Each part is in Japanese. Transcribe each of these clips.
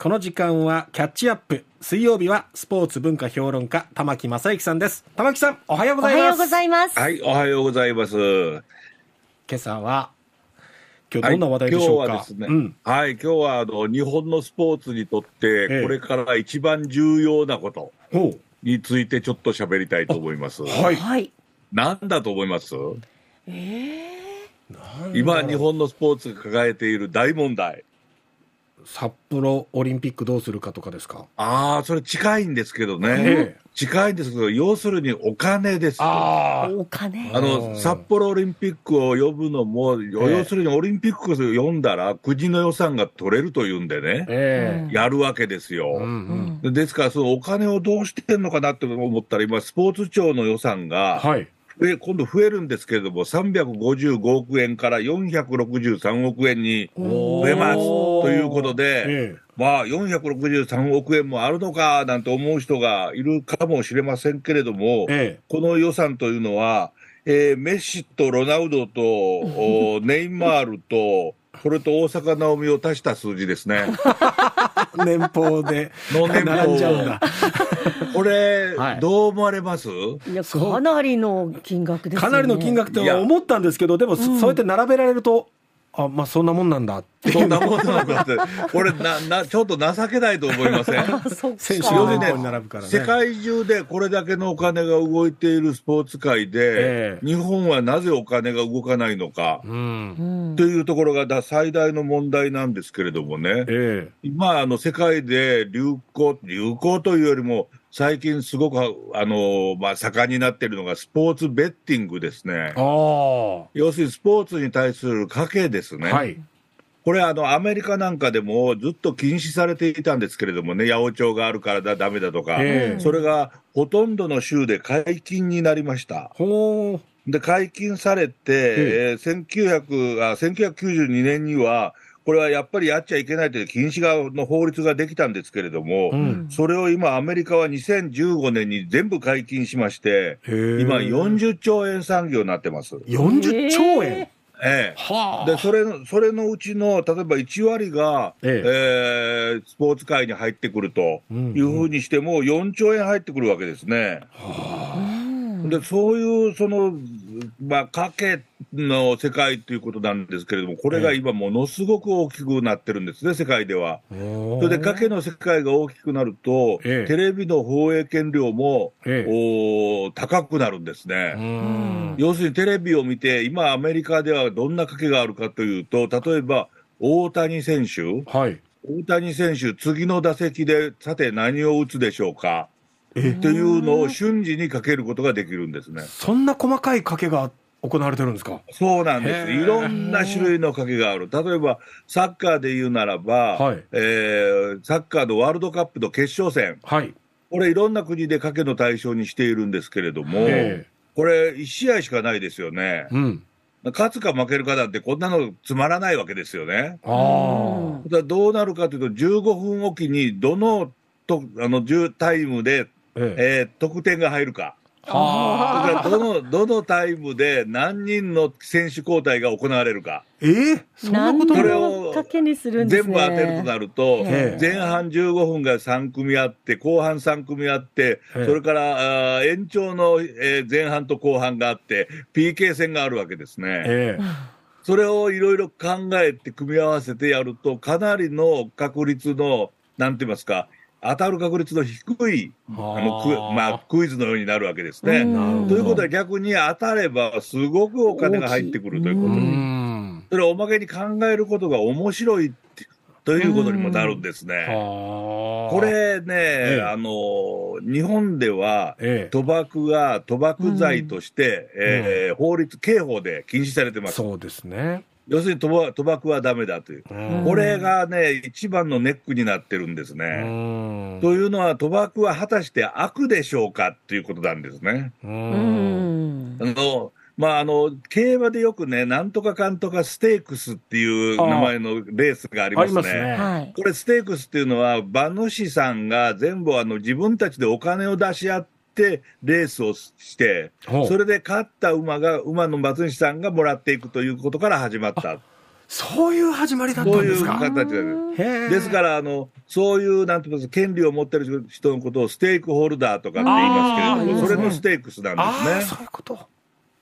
この時間はキャッチアップ。水曜日はスポーツ文化評論家、玉木正之さんです。玉木さん、おはようございます。おはようございます。はい、おはようございます。今朝は、今日どんな話題でしょうか？はい、今日はですね、うん、はい、今日はあの日本のスポーツにとって、ええこれから一番重要なことについてちょっと喋りたいと思います。はい。はい。なんだと思います？え今、日本のスポーツが抱えている大問題。札幌オリンピックどうするかとかですか？ああ、それ近いんですけどね。ええ近いんですけど、要するにお金です。あー、お金。あの、札幌オリンピックを呼ぶのも、要するにオリンピックを呼んだら国の予算が取れるというんでね、ええやるわけですよ。うんうん。うんですから、そのお金をどうしてんのかなって思ったら、今、スポーツ庁の予算が、はい。増え今度増えるんですけれども、355億円から463億円にお増えますということで、えまあ、463億円もあるのかなんて思う人がいるかもしれませんけれども、ええ。この予算というのは、えーメッシとロナウドとお ネイマールと、それと大坂なおみを足した数字ですね。え年俸で並んじゃうんだ。これ、はい。どう思われます？いや、そう。かなりの金額ですよね。かなりの金額って思ったんですけど、でも、そうやって並べられると、あ、まあそんなもんなんだ。ってそんなもんなんだって、これなな、ちょっと情けないと思いません？選手要するにが年俸に並ぶからね。世界中でこれだけのお金が動いているスポーツ界で、ええ。日本はなぜお金が動かないのか、うん。うんというところがだ最大の問題なんですけれどもね、え。今、あの世界で流行、流行というよりも、最近すごくあの、まあ、盛んになっているのがスポーツベッティングですね要するにスポーツに対する賭けですあ。ね。はい。これあの、アメリカなんかでもずっと禁止されていたんですけれどもね、八百長があるからだ、だめだとか、ええそれがほとんどの州で解禁になりました。で、解禁されて、えー1900あ1992年には、これはやっぱりやっちゃいけないという禁止がの法律ができたんですけれども、うん。それを今、アメリカは2015年に全部解禁しまして、今、40兆円産業になってます。40兆円？えええはでそれのそれのうちの例えば1割が、ええースポーツ界に入ってくるとうんいうふうにしても、4兆円入ってくるわけですね。うんでそういうその、まあ、賭けの世界ということなんですけれども、これが今、ものすごく大きくなってるんですね、世界では。そそれで賭けの世界が大きくなると、ええテレビの放映権料も、ええおー高くなるんですね。うん。要するにテレビを見て、今、アメリカではどんな賭けがあるかというと、例えば大谷選手、はい。大谷選手、次の打席で、さて何を打つでしょうか？えというのを瞬時にかけることができるんですね。そんな細かい賭けが行われてるんですか？そうなんです。いろんな種類の賭けがある。例えば、サッカーで言うならば、はいえーサッカーのワールドカップの決勝戦、はい。これいろんな国で賭けの対象にしているんですけれども、えこれ1試合しかないですよねえ。うん。勝つか負けるかなんてこんなのつまらないわけですよね。あだからどうなるかというと、15分おきにどのとあの10タイムで、あ。ええ。えー得点が入るか。はあ。それからどのどのタイムで何人の選手交代が行われるか。ええそんなこと何でそれをも賭けにするんです全ね。部当てるとなると、ええ前半15分が3組あって、後半3組あって、ええそれからあー延長の、えー前半と後半があって、PK 戦があるわけですね。ええ。それをいろいろ考えて組み合わせてやると、かなりの確率の、なんて言いますか、当たる確率の低い、あのクはあまあ、クイズのようになるわけですね。うんということは逆に当たれば、すごくお金が入ってくるということうに、ん。それをおまけに考えることが面白いということにもなるんですね。はあ。こ、れね、ええあの、日本では、え賭博が賭博罪として、えー法律、刑法で禁止されてえ。ます。そうですね。要するに賭博賭博はダメだという。うんこれがね、一番のネックになってるんですうね。ん。というのは、賭博は果たして悪でしょうかっていうことなんですね。あ。の、まあ、あの、競馬でよくね、なんとかかんとかステークスっていう名前のレースがありますね。すねはい。これ、ステークスっていうのは、馬主さんが全部あの自分たちでお金を出し合って、レースをして、それで勝った馬が、馬の馬主さんがもらっていくということから始まった。そういう始まりだったそうんいうですか？形なんです。へーですから、あの、そういう、なんて言います権利を持ってる人のことをステークホルダーとかって言いますけれどそれのステークスなんですね。そういうこと。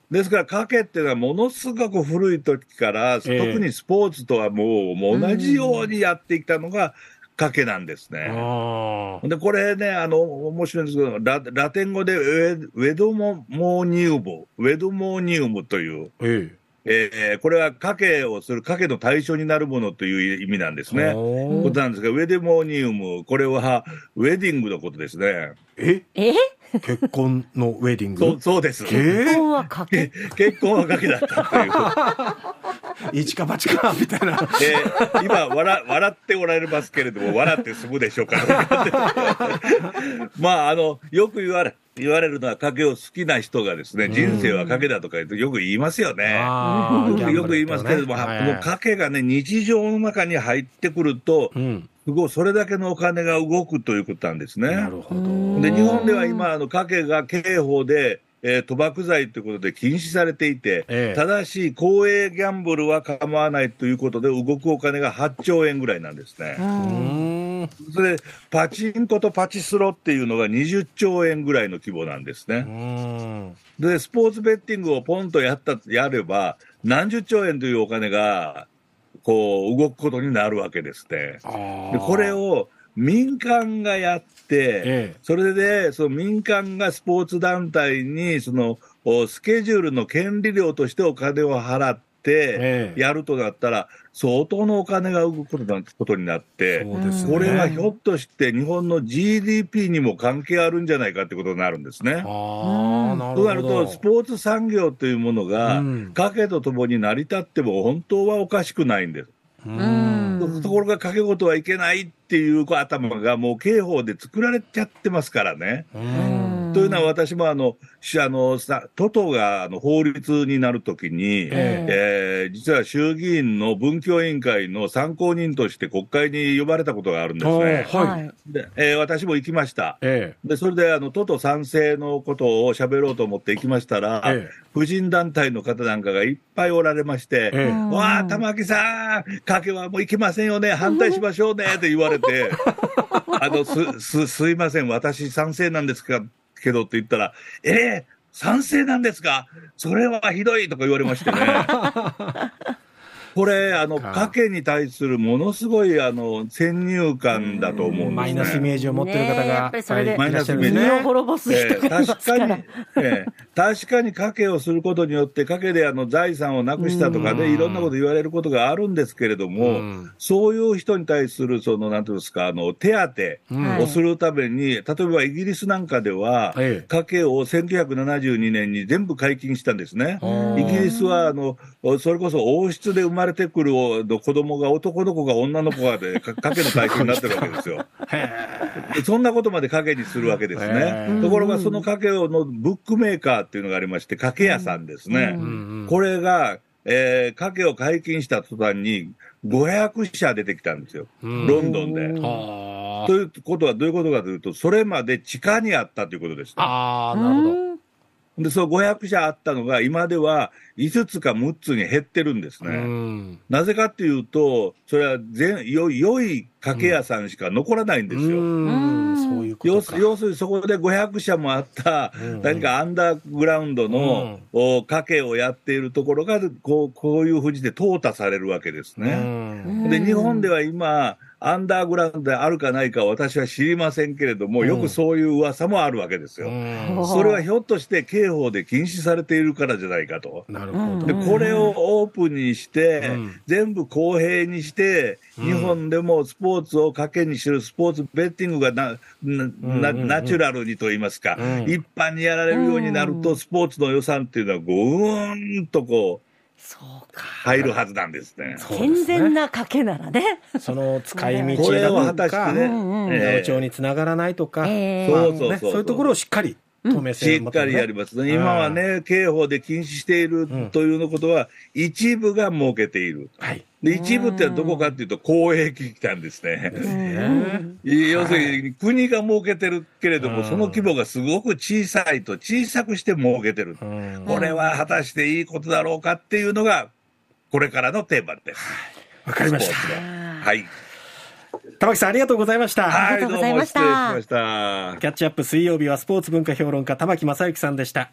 ですから、賭けっていうのはものすごく古い時から、ええ特にスポーツとはもうもう同じようにやってきたのが賭けなんですね。あで、これね、あの、面白いんですけど、ララテン語でウェウェドモモーニウム、ウェドモーニウムという、ええーこれは賭けをする、賭けの対象になるものという意味なんですえ。ね。ことなんですが、ウェデモーニウム、これはウェディングのことですね。え？え？結婚のウェディング？そうそうです。え？結婚は賭け？結婚は賭けだったという。ー、一か八かみたいな。えー今笑、笑っておられますけれども、笑って済むでしょうか。まあ、あの、よく言われ、言われるのは賭けを好きな人がですね、人生は賭けだとか言うとよく言いますよね。よく言いますけれども、はいもう賭けがね、日常の中に入ってくると、うん。それだけのお金が動くということなんですね。なるほど。で、日本では今、あの、賭けが刑法で、えー賭博罪ということで禁止されていて、ええただし、公営ギャンブルは構わないということで、動くお金が8兆円ぐらいなんですね。うーん。それで、パチンコとパチスロっていうのが20兆円ぐらいの規模なんですうね。ん。で、スポーツベッティングをポンとやった、やれば、何十兆円というお金が、こう、動くことになるわけですね。で、これ、を民間がやって、ええ。それで、その民間がスポーツ団体に、その、おスケジュールの権利料としてお金を払って、ええやるとなったら、相当のお金が動くことなことになって、ね。これがひょっとして日本の GDP にも関係あるんじゃないかってことになるんですね。ああ、なるほど。となると、スポーツ産業というものが、うん賭けとともに成り立っても本当はおかしくないんです。うん。うんところが賭け事はいけないっていうこう頭がもう刑法で作られちゃってますからね。うん。というのは私もあの、しあの、さ、都党があの法律になるときに、ええ。ー実は衆議院の文教委員会の参考人として国会に呼ばれたことがあるんですね。はい。でえー私も行きました。えで、それで、あの、都と賛成のことを喋ろうと思って行きましたら、ええ。婦人団体の方なんかがいっぱいおられまして、ええ。わあ、玉木さん、賭けはもう行けませんよね、反対しましょうね、って言われて、あの、す、す、すいません、私賛成なんですか、けどって言ったら、ええ賛成なんですか？それはひどいとか言われましてね。これ、あの、か賭けに対するものすごい、あの、先入観だと思うんですね。マイナスイメージを持ってる方が、ねやっぱりそれではいいらっしゃるんですね国を。滅ぼすええ人がいますから。確かに、ええ確かに賭けをすることによって、賭けであの財産をなくしたとかうんね、いろんなこと言われることがあるんですけれども、うんそういう人に対する、その、なんていうんですか、あの、手うん当をするために、例えばイギリスなんかでは、ええ賭けを1972年に全部解禁したんですね。うんイギリスは、あの、それこそ王室で生まれてくるの子供が男の子が女の子がで、か 賭けの対象になってるわけですよ。へそんなことまで賭けにするわけですへねー。ところが、その賭けのブックメーカーっていうのがありまして、賭け屋さんですね。これが、えー、賭けを解禁した途端に、500社出てきたんですよ。うんロンドンで。はということはどういうことかというと、それまで地下にあったということです。あ。ああ、なるほど。で、その500社あったのが、今では5つか6つに減ってるんですうね。ん。なぜかっていうと、それは全良い良い賭け屋さんしか残らないんですよ。うん。そういうことか。要す要するにそこで500社もあったうん、何かアンダーグラウンドの、お賭けをやっているところが、こうこういうふうにして淘汰されるわけですうね。ん。で、日本では今、アンダーグラウンドであるかないかは私は知りませんけれども、うん。よくそういう噂もあるわけですよ。うん。それはひょっとして刑法で禁止されているからじゃないかと。なるほで、ど。これをオープンにして、うん。全部公平にして、うん。日本でもスポーツを賭けにするスポーツベッティングがな、な、ナチュラルにと言いますか、うん。一般にやられるようになると、スポーツの予算っていうのは、ぐーんとこう、そうか。入るはずなんですね。健全な賭けならね。そ の使いこ道だとか、八百長につながらないとか、そうそうそう。ねそういうところをしっかり止めしせっかりやりますね。今はね、刑法で禁止しているというのことは、一部が設けている。はい。で、一部ってどこかっていうと、公益機関ですね。ね要するに国が設けてるけれども、うんその規模がすごく小さいと小さくして設けてる。うんこれは果たしていいことだろうかっていうのが、これからのテーマです。わかりましたはい。玉木さんありがとうございました。はい、りがとうございましたどうも失礼しました。キャッチアップ水曜日はスポーツ文化評論家玉木正之さんでした。